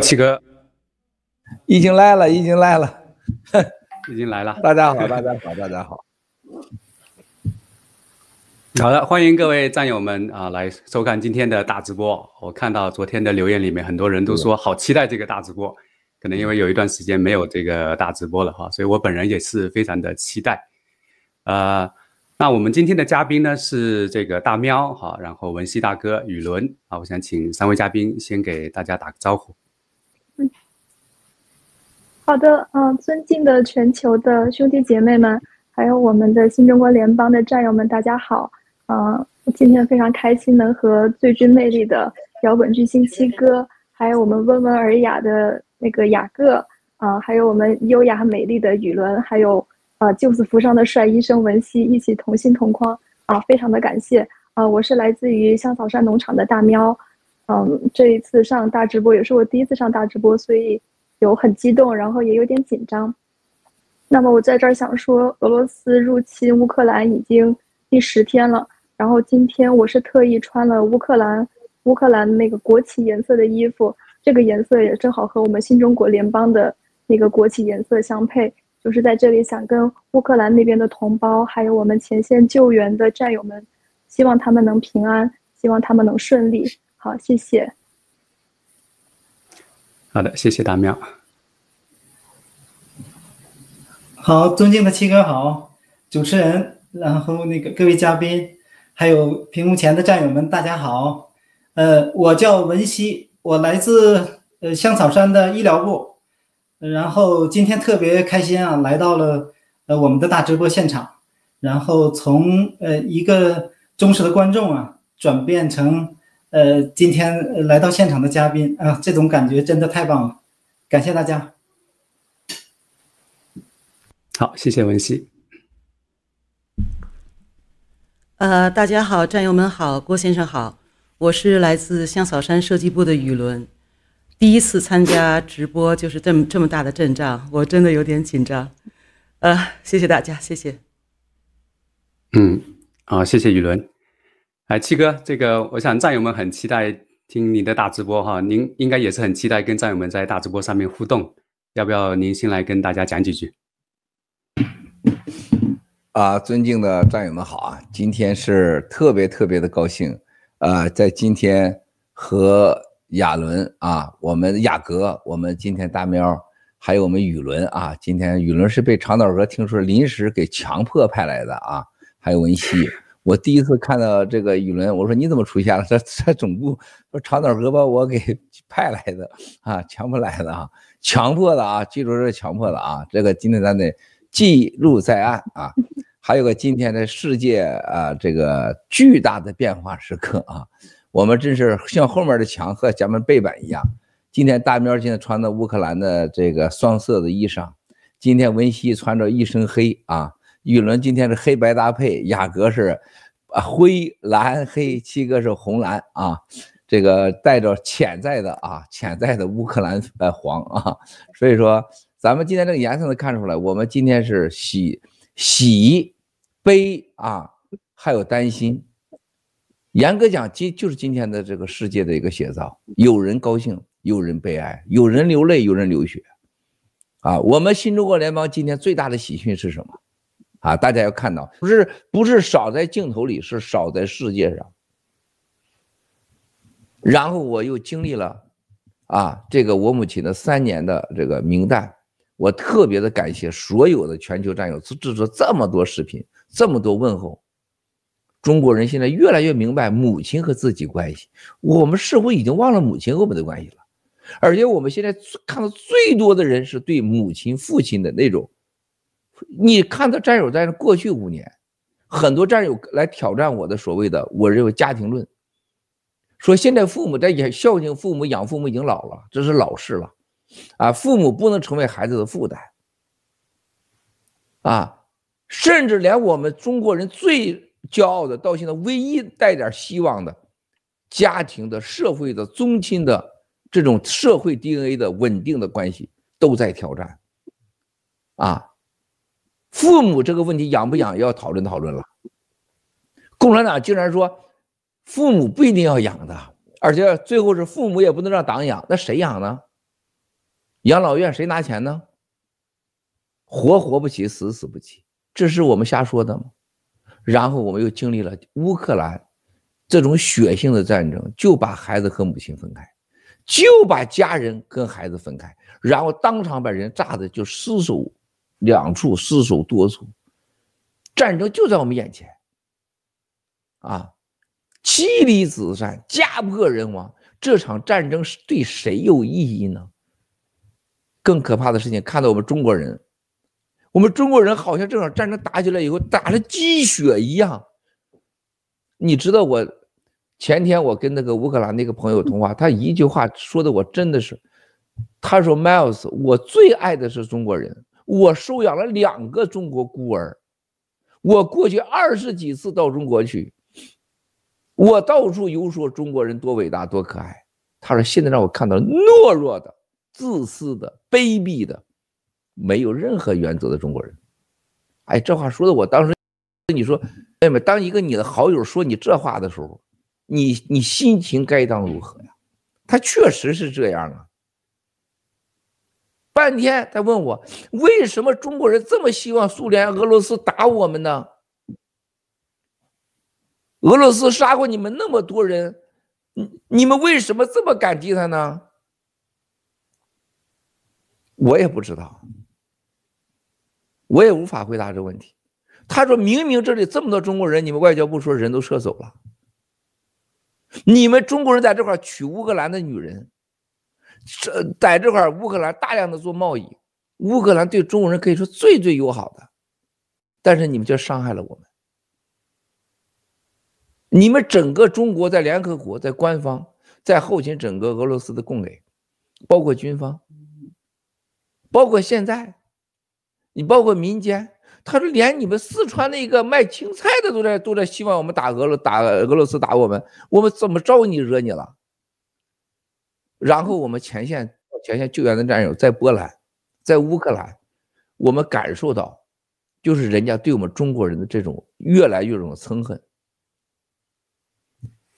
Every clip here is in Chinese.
七哥已经来了，已经来了，已经来了。大家好，大家好，大家好。好的，欢迎各位战友们啊来收看今天的大直播。我看到昨天的留言里面，很多人都说好期待这个大直播。可能因为有一段时间没有这个大直播了哈，所以我本人也是非常的期待。呃，那我们今天的嘉宾呢是这个大喵哈，然后文熙大哥、宇伦啊，我想请三位嘉宾先给大家打个招呼。好的，嗯、尊敬的全球的兄弟姐妹们，还有我们的新中国联邦的战友们，大家好。嗯，今天非常开心能和最具魅力的摇滚巨星七哥，还有我们温文尔雅的那个雅各，啊，还有我们优雅美丽的雨伦，还有呃救死扶伤的帅医生文熙一起同心同框啊，非常的感谢啊！我是来自于香草山农场的大喵，嗯，这一次上大直播也是我第一次上大直播，所以有很激动，然后也有点紧张。那么我在这儿想说，俄罗斯入侵乌克兰已经第十天了。然后今天我是特意穿了乌克兰乌克兰那个国旗颜色的衣服，这个颜色也正好和我们新中国联邦的那个国旗颜色相配。就是在这里想跟乌克兰那边的同胞，还有我们前线救援的战友们，希望他们能平安，希望他们能顺利。好，谢谢。好的，谢谢大妙。好，尊敬的七哥好，主持人，然后那个各位嘉宾。还有屏幕前的战友们，大家好，呃，我叫文熙，我来自呃香草山的医疗部，然后今天特别开心啊，来到了呃我们的大直播现场，然后从呃一个忠实的观众啊，转变成呃今天来到现场的嘉宾啊，这种感觉真的太棒了，感谢大家。好，谢谢文熙。呃，大家好，战友们好，郭先生好，我是来自香草山设计部的雨伦，第一次参加直播就是这么这么大的阵仗，我真的有点紧张，呃，谢谢大家，谢谢。嗯，好，谢谢雨伦。哎，七哥，这个我想战友们很期待听你的大直播哈，您应该也是很期待跟战友们在大直播上面互动，要不要您先来跟大家讲几句？啊，尊敬的战友们好啊！今天是特别特别的高兴，呃，在今天和亚伦啊，我们雅阁，我们今天大喵，还有我们宇伦啊，今天宇伦是被长岛哥听说临时给强迫派来的啊，还有文熙，我第一次看到这个宇伦，我说你怎么出现了？在在总部说长岛哥把我给 派来的啊，强迫来的啊，强迫的啊，记住这是强迫的啊，这个今天咱得记录在案啊。还有个今天的世界啊，这个巨大的变化时刻啊，我们真是像后面的墙和咱们背板一样。今天大喵今天穿的乌克兰的这个双色的衣裳，今天文熙穿着一身黑啊，宇伦今天是黑白搭配，雅阁是啊灰蓝黑，七哥是红蓝啊，这个带着潜在的啊潜在的乌克兰呃黄啊，所以说咱们今天这个颜色能看出来，我们今天是喜喜。悲啊，还有担心。严格讲，今就是今天的这个世界的一个写照。有人高兴，有人悲哀，有人流泪，有人流血。啊，我们新中国联邦今天最大的喜讯是什么？啊，大家要看到，不是不是少在镜头里，是少在世界上。然后我又经历了，啊，这个我母亲的三年的这个名单，我特别的感谢所有的全球战友制作这么多视频。这么多问候，中国人现在越来越明白母亲和自己关系。我们似乎已经忘了母亲和我们的关系了，而且我们现在看到最多的人是对母亲、父亲的那种。你看到战友在过去五年，很多战友来挑战我的所谓的我认为家庭论，说现在父母在养孝敬父母、养父母已经老了，这是老事了，啊，父母不能成为孩子的负担，啊。甚至连我们中国人最骄傲的，到现在唯一带点希望的家庭的、社会的、宗亲的这种社会 DNA 的稳定的关系都在挑战。啊，父母这个问题养不养要讨论讨论了。共产党竟然说父母不一定要养的，而且最后是父母也不能让党养，那谁养呢？养老院谁拿钱呢？活活不起，死死不起，这是我们瞎说的吗？然后我们又经历了乌克兰这种血腥的战争，就把孩子和母亲分开，就把家人跟孩子分开，然后当场把人炸的就尸首两处，失守多处，战争就在我们眼前，啊，妻离子散，家破人亡，这场战争是对谁有意义呢？更可怕的事情，看到我们中国人。我们中国人好像这场战争打起来以后打了鸡血一样。你知道我前天我跟那个乌克兰那个朋友通话，他一句话说的我真的是，他说 Miles，我最爱的是中国人，我收养了两个中国孤儿，我过去二十几次到中国去，我到处游说中国人多伟大多可爱。他说现在让我看到了懦弱的、自私的、卑鄙的。没有任何原则的中国人，哎，这话说的我当时跟你说，妹妹，当一个你的好友说你这话的时候，你你心情该当如何呀？他确实是这样啊。半天他问我，为什么中国人这么希望苏联、俄罗斯打我们呢？俄罗斯杀过你们那么多人，你你们为什么这么感激他呢？我也不知道。我也无法回答这个问题。他说明明这里这么多中国人，你们外交部说人都撤走了，你们中国人在这块娶乌克兰的女人，这在这块乌克兰大量的做贸易，乌克兰对中国人可以说最最友好的，但是你们却伤害了我们。你们整个中国在联合国、在官方、在后勤整个俄罗斯的供给，包括军方，包括现在。你包括民间，他说连你们四川那个卖青菜的都在都在希望我们打俄罗打俄罗斯打我们，我们怎么招你惹你了？然后我们前线前线救援的战友在波兰，在乌克兰，我们感受到，就是人家对我们中国人的这种越来越这种憎恨，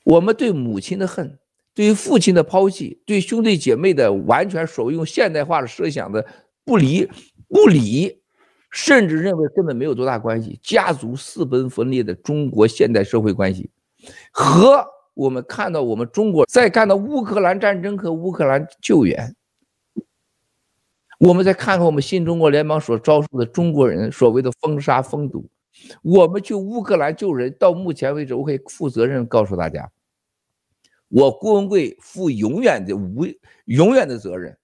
我们对母亲的恨，对于父亲的抛弃，对兄弟姐妹的完全所谓用现代化的设想的不理不理。甚至认为根本没有多大关系，家族四分分裂的中国现代社会关系，和我们看到我们中国在看到乌克兰战争和乌克兰救援，我们再看看我们新中国联邦所遭受的中国人所谓的封杀封堵，我们去乌克兰救人，到目前为止，我可以负责任告诉大家，我郭文贵负永远的无永远的责任。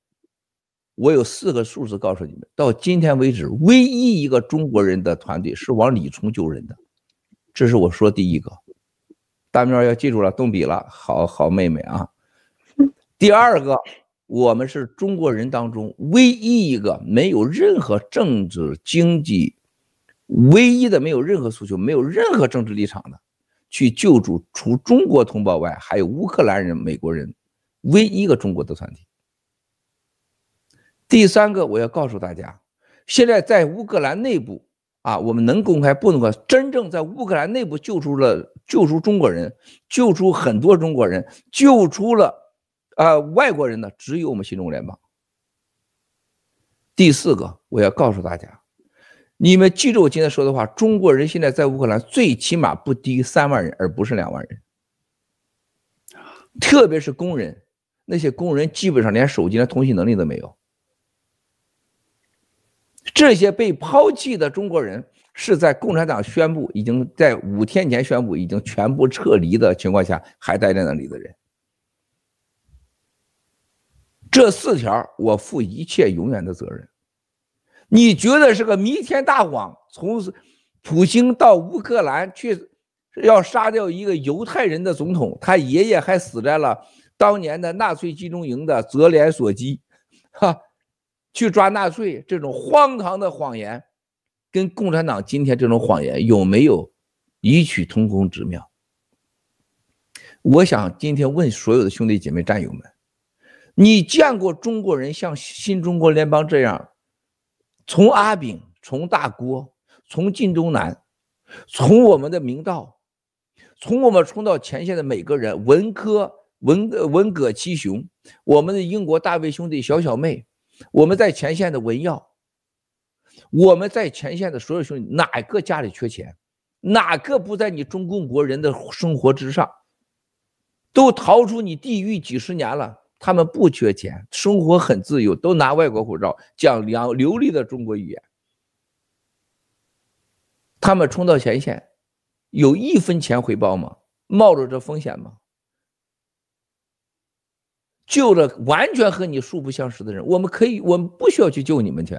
我有四个数字告诉你们，到今天为止，唯一一个中国人的团队是往里冲救人的，这是我说第一个。大喵要记住了，动笔了，好好妹妹啊。第二个，我们是中国人当中唯一一个没有任何政治经济，唯一的没有任何诉求、没有任何政治立场的，去救助除中国同胞外还有乌克兰人、美国人，唯一一个中国的团体。第三个，我要告诉大家，现在在乌克兰内部啊，我们能公开不能公开？真正在乌克兰内部救出了救出中国人，救出很多中国人，救出了啊、呃、外国人的，只有我们新中国联邦。第四个，我要告诉大家，你们记住我今天说的话，中国人现在在乌克兰最起码不低于三万人，而不是两万人，特别是工人，那些工人基本上连手机、连通信能力都没有。这些被抛弃的中国人是在共产党宣布已经在五天前宣布已经全部撤离的情况下还待在那里的人。这四条我负一切永远的责任。你觉得是个弥天大谎？从普京到乌克兰去要杀掉一个犹太人的总统，他爷爷还死在了当年的纳粹集中营的泽连索基，哈。去抓纳粹这种荒唐的谎言，跟共产党今天这种谎言有没有异曲同工之妙？我想今天问所有的兄弟姐妹战友们，你见过中国人像新中国联邦这样，从阿炳，从大郭，从晋东南，从我们的明道，从我们冲到前线的每个人，文科文文革七雄，我们的英国大卫兄弟小小妹。我们在前线的文耀，我们在前线的所有兄弟，哪个家里缺钱？哪个不在你中共国人的生活之上？都逃出你地狱几十年了，他们不缺钱，生活很自由，都拿外国护照，讲两流利的中国语言。他们冲到前线，有一分钱回报吗？冒着这风险吗？救了完全和你素不相识的人，我们可以，我们不需要去救你们去，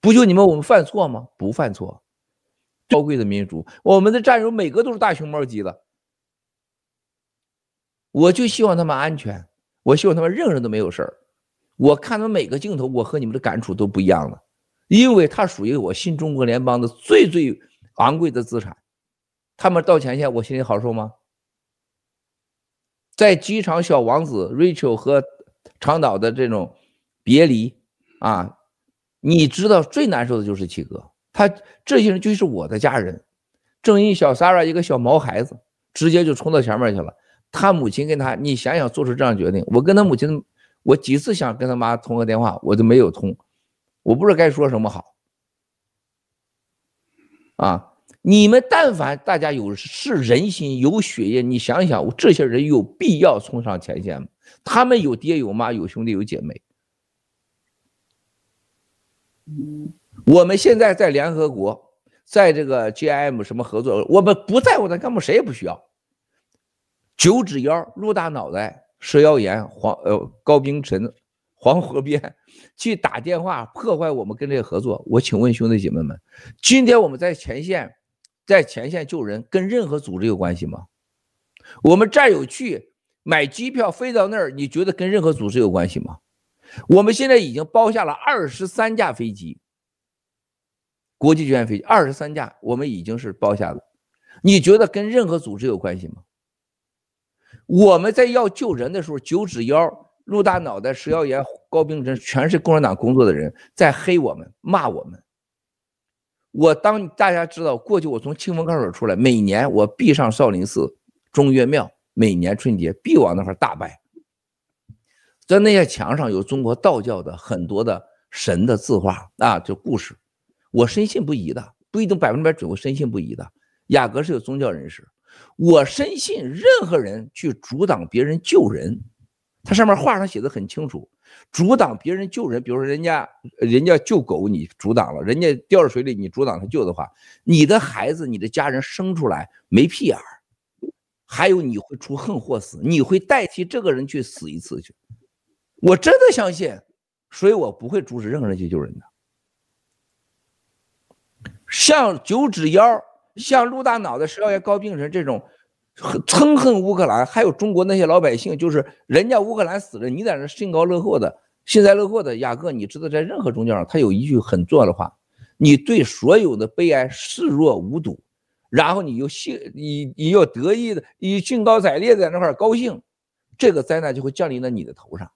不救你们，我们犯错吗？不犯错。高贵的民族，我们的战友每个都是大熊猫级的，我就希望他们安全，我希望他们任何人都没有事儿。我看他们每个镜头，我和你们的感触都不一样了，因为他属于我新中国联邦的最最昂贵的资产。他们到前线，我心里好受吗？在机场，小王子 Rachel 和长岛的这种别离啊，你知道最难受的就是七哥。他这些人就是我的家人，正义小 Sarah 一个小毛孩子，直接就冲到前面去了。他母亲跟他，你想想做出这样决定，我跟他母亲，我几次想跟他妈通个电话，我都没有通，我不知道该说什么好。啊，你们但凡大家有是人心有血液，你想想，这些人有必要冲上前线吗？他们有爹有妈有兄弟有姐妹。我们现在在联合国，在这个 GIM 什么合作，我们不在乎的干部谁也不需要。九指妖、陆大脑袋、蛇妖岩、黄呃高冰晨、黄河边去打电话破坏我们跟这个合作。我请问兄弟姐妹们，今天我们在前线，在前线救人，跟任何组织有关系吗？我们战友去买机票飞到那儿，你觉得跟任何组织有关系吗？我们现在已经包下了二十三架飞机。国际救援飞机二十三架，我们已经是包下了。你觉得跟任何组织有关系吗？我们在要救人的时候，九指妖、陆大脑袋、石耀岩、高冰真，全是共产党工作的人，在黑我们、骂我们。我当大家知道，过去我从清风高手出来，每年我必上少林寺、中岳庙，每年春节必往那块大拜。在那些墙上有中国道教的很多的神的字画啊，就故事。我深信不疑的，不一定百分之百准，我深信不疑的。雅阁是有宗教人士，我深信任何人去阻挡别人救人，他上面画上写的很清楚，阻挡别人救人，比如说人家人家救狗，你阻挡了，人家掉水里，你阻挡他救的话，你的孩子、你的家人生出来没屁眼儿，还有你会出横祸死，你会代替这个人去死一次去，我真的相信，所以我不会阻止任何人去救人的。像九指妖、像陆大脑袋、石耀岩、高病人这种憎恨乌克兰，还有中国那些老百姓，就是人家乌克兰死了，你在那兴高乐祸的、幸灾乐祸的。雅各，你知道，在任何宗教上，他有一句很重要的话：你对所有的悲哀视若无睹，然后你又兴，你你又得意的，你兴高采烈在那块高兴，这个灾难就会降临在你的头上。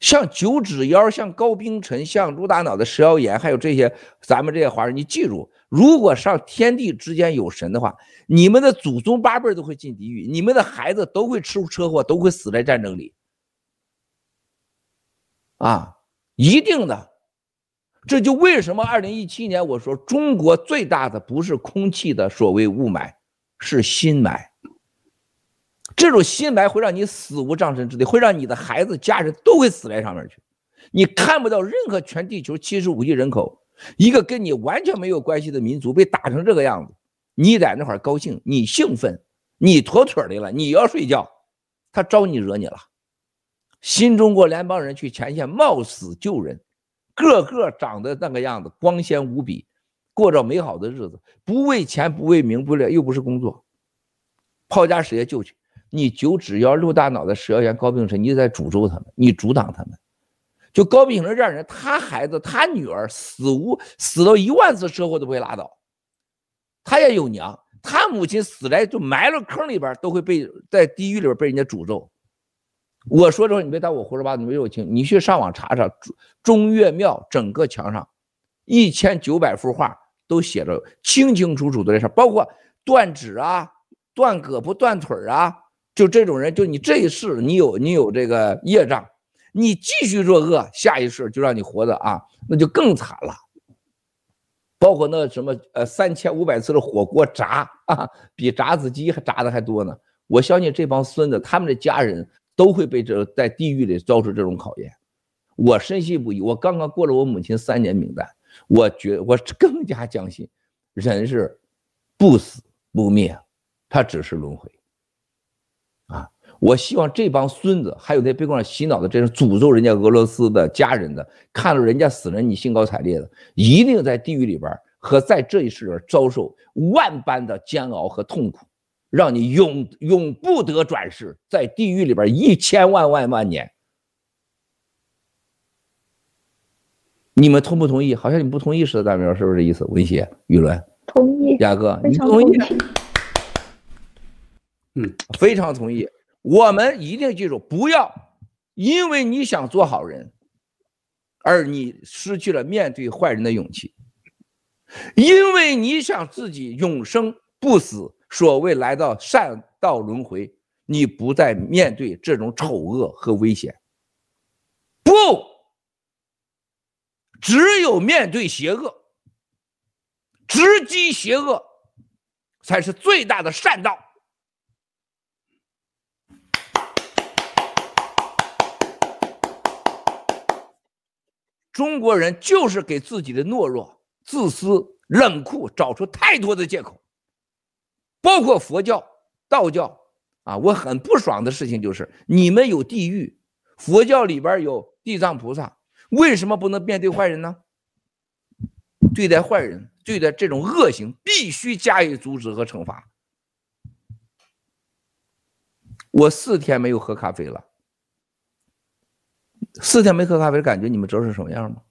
像九指妖，像高冰晨，像猪大脑的蛇妖岩，还有这些咱们这些华人，你记住，如果上天地之间有神的话，你们的祖宗八辈都会进地狱，你们的孩子都会出车祸，都会死在战争里，啊，一定的。这就为什么二零一七年我说中国最大的不是空气的所谓雾霾，是心霾。这种心霾会让你死无葬身之地，会让你的孩子、家人都会死在上面去。你看不到任何全地球七十五亿人口，一个跟你完全没有关系的民族被打成这个样子，你在那块高兴，你兴奋，你妥妥的了，你要睡觉，他招你惹你了。新中国联邦人去前线冒死救人，个个长得那个样子，光鲜无比，过着美好的日子，不为钱，不为名，不为又不是工作，抛家舍业救去。你九指妖、六大脑袋、石耀岩、高冰晨，你在诅咒他们，你阻挡他们。就高冰晨这样人，他孩子、他女儿死无死到一万次车祸都不会拉倒。他也有娘，他母亲死来就埋了坑里边，都会被在地狱里边被人家诅咒。我说这话你别当我胡说八道，你没有听，你去上网查查中岳庙整个墙上一千九百幅画都写着清清楚楚的这事，包括断指啊、断胳膊、断腿啊。就这种人，就你这一世，你有你有这个业障，你继续作恶，下一世就让你活的啊，那就更惨了。包括那什么呃三千五百次的火锅炸啊，比炸子鸡还炸的还多呢。我相信这帮孙子，他们的家人都会被这在地狱里遭受这种考验。我深信不疑。我刚刚过了我母亲三年冥诞，我觉我更加相信，人是不死不灭，他只是轮回。啊，我希望这帮孙子，还有那被光洗脑的这是诅咒人家俄罗斯的家人的，看到人家死人你兴高采烈的，一定在地狱里边和在这一世里遭受万般的煎熬和痛苦，让你永永不得转世，在地狱里边一千万万万年。你们同不同意？好像你不同意似的，大明是不是这意思？文协、舆论，同意。雅哥，你同意？嗯，非常同意。我们一定记住，不要因为你想做好人，而你失去了面对坏人的勇气；因为你想自己永生不死，所谓来到善道轮回，你不再面对这种丑恶和危险。不。只有面对邪恶，直击邪恶，才是最大的善道。中国人就是给自己的懦弱、自私、冷酷找出太多的借口，包括佛教、道教啊。我很不爽的事情就是，你们有地狱，佛教里边有地藏菩萨。为什么不能面对坏人呢？对待坏人，对待这种恶行，必须加以阻止和惩罚。我四天没有喝咖啡了，四天没喝咖啡感觉，你们知道是什么样吗？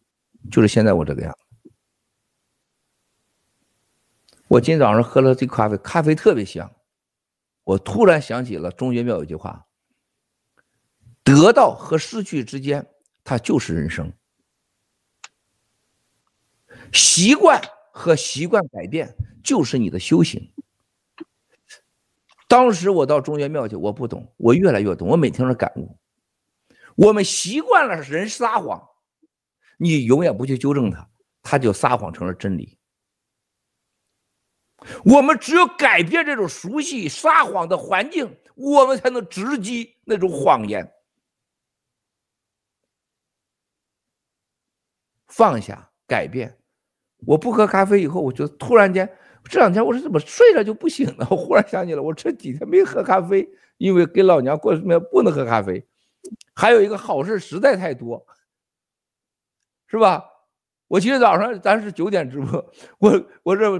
就是现在我这个样。我今早上喝了这咖啡，咖啡特别香。我突然想起了中岳庙有句话：得到和失去之间。它就是人生，习惯和习惯改变就是你的修行。当时我到中岳庙去，我不懂，我越来越懂，我每天都感悟。我们习惯了人撒谎，你永远不去纠正他，他就撒谎成了真理。我们只有改变这种熟悉撒谎的环境，我们才能直击那种谎言。放下，改变。我不喝咖啡以后，我就突然间这两天我是怎么睡了就不醒了？我忽然想起来，我这几天没喝咖啡，因为给老娘过生日不能喝咖啡。还有一个好事实在太多，是吧？我今天早上咱是九点直播，我我这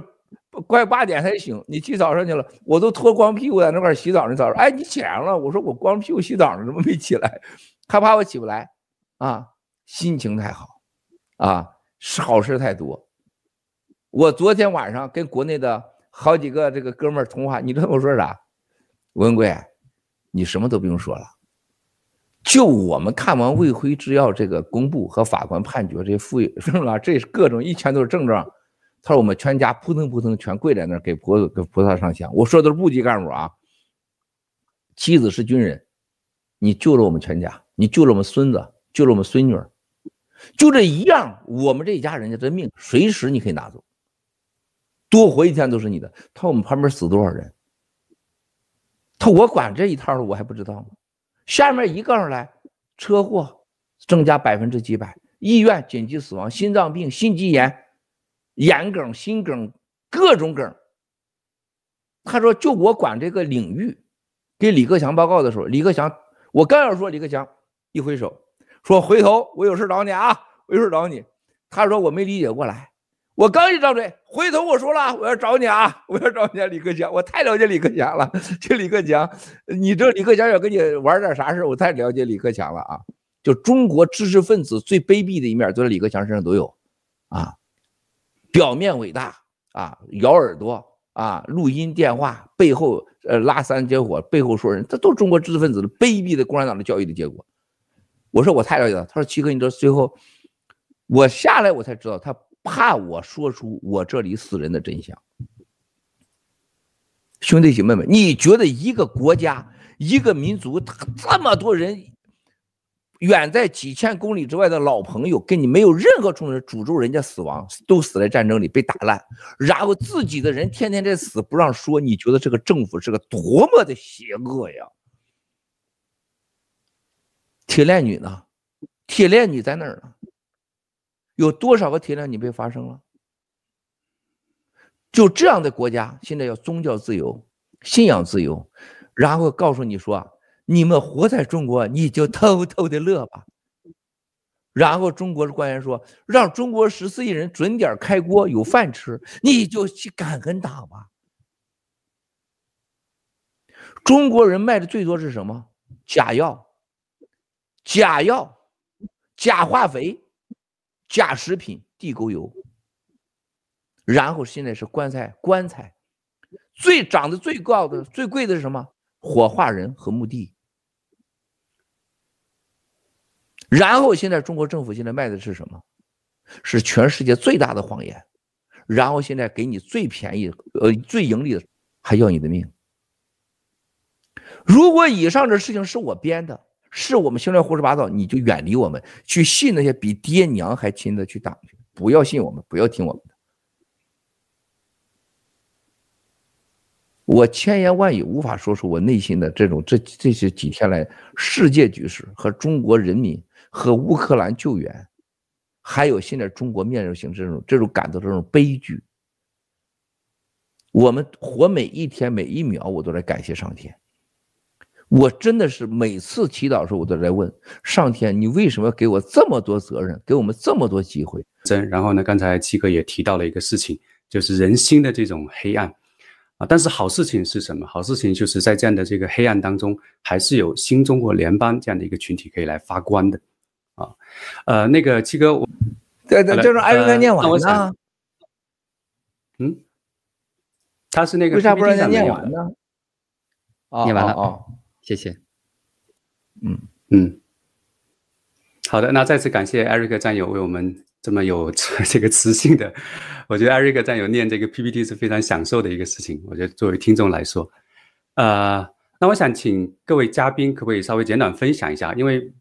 快八点才醒。你起早上去了，我都脱光屁股在那块洗澡呢。早上，哎，你起来了？我说我光屁股洗澡呢，怎么没起来？害怕我起不来啊，心情太好。啊，是好事太多。我昨天晚上跟国内的好几个这个哥们儿通话，你知道我说啥？文贵，你什么都不用说了，就我们看完魏辉制药这个公布和法官判决这些复议是吧？这各种一全都是症状。他说我们全家扑腾扑腾全跪在那儿给菩给菩萨上香。我说的是部级干部啊，妻子是军人，你救了我们全家，你救了我们孙子，救了我们孙女。就这一样，我们这一家人家的命随时你可以拿走，多活一天都是你的。他说我们旁边死多少人？他我管这一套的，我还不知道吗？下面一杠上来，车祸增加百分之几百，医院紧急死亡，心脏病、心肌炎、眼梗、心梗，各种梗。他说就我管这个领域，给李克强报告的时候，李克强，我刚要说李克强，一挥手。说回头我有事找你啊，我有事找你。他说我没理解过来，我刚一张嘴，回头我说了我要找你啊，我要找你啊，李克强，我太了解李克强了。这李克强，你这李克强要跟你玩点啥事，我太了解李克强了啊。就中国知识分子最卑鄙的一面，都在李克强身上都有啊。表面伟大啊，咬耳朵啊，录音电话背后呃拉三结伙，背后说人，这都是中国知识分子的卑鄙的共产党的教育的结果。我说我太了解了，他说七哥，你知道最后我下来我才知道，他怕我说出我这里死人的真相。兄弟姐妹们，你觉得一个国家、一个民族，他这么多人远在几千公里之外的老朋友，跟你没有任何冲突，诅咒人家死亡，都死在战争里被打烂，然后自己的人天天在死不让说，你觉得这个政府是个多么的邪恶呀？铁链女呢？铁链女在哪儿呢？有多少个体量你被发生了？就这样的国家，现在要宗教自由、信仰自由，然后告诉你说，你们活在中国，你就偷偷的乐吧。然后中国的官员说，让中国十四亿人准点开锅，有饭吃，你就去感恩党吧。中国人卖的最多是什么？假药、假药、假化肥、假食品、地沟油。然后现在是棺材，棺材最涨得最高的、最贵的是什么？火化人和墓地。然后现在中国政府现在卖的是什么？是全世界最大的谎言。然后现在给你最便宜、呃最盈利的，还要你的命。如果以上的事情是我编的，是我们现在胡说八道，你就远离我们，去信那些比爹娘还亲的去党去，不要信我们，不要听我们的。我千言万语无法说出我内心的这种这这些几天来世界局势和中国人民和乌克兰救援，还有现在中国面临型这种这种感到这种悲剧。我们活每一天每一秒，我都在感谢上天。我真的是每次祈祷的时候，我都在问上天：你为什么给我这么多责任，给我们这么多机会？真。然后呢，刚才七哥也提到了一个事情，就是人心的这种黑暗啊。但是好事情是什么？好事情就是在这样的这个黑暗当中，还是有新中国联邦这样的一个群体可以来发光的，啊，呃，那个七哥，我，对对，就是艾瑞克念完呢，嗯，他是那个为啥不让他念完呢？念完了哦，谢谢，嗯嗯，好的，那再次感谢艾瑞克战友为我们。这么有 这个磁性的，我觉得艾瑞克战友念这个 PPT 是非常享受的一个事情。我觉得作为听众来说，呃，那我想请各位嘉宾可不可以稍微简短分享一下？因为，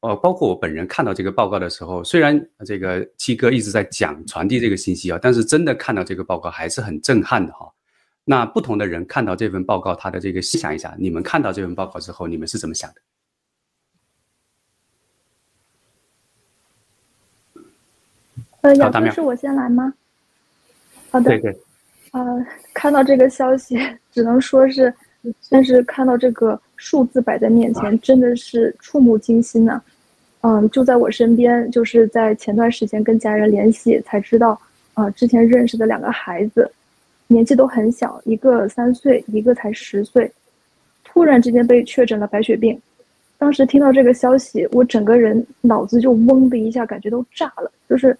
呃，包括我本人看到这个报告的时候，虽然这个七哥一直在讲传递这个信息啊，但是真的看到这个报告还是很震撼的哈。那不同的人看到这份报告，他的这个细想一下，你们看到这份报告之后，你们是怎么想的？呃，雅哥是我先来吗？好的。对对。呃，看到这个消息，只能说是，但是看到这个数字摆在面前，真的是触目惊心呐。嗯，就在我身边，就是在前段时间跟家人联系，才知道，啊、呃，之前认识的两个孩子，年纪都很小，一个三岁，一个才十岁，突然之间被确诊了白血病。当时听到这个消息，我整个人脑子就嗡的一下，感觉都炸了，就是。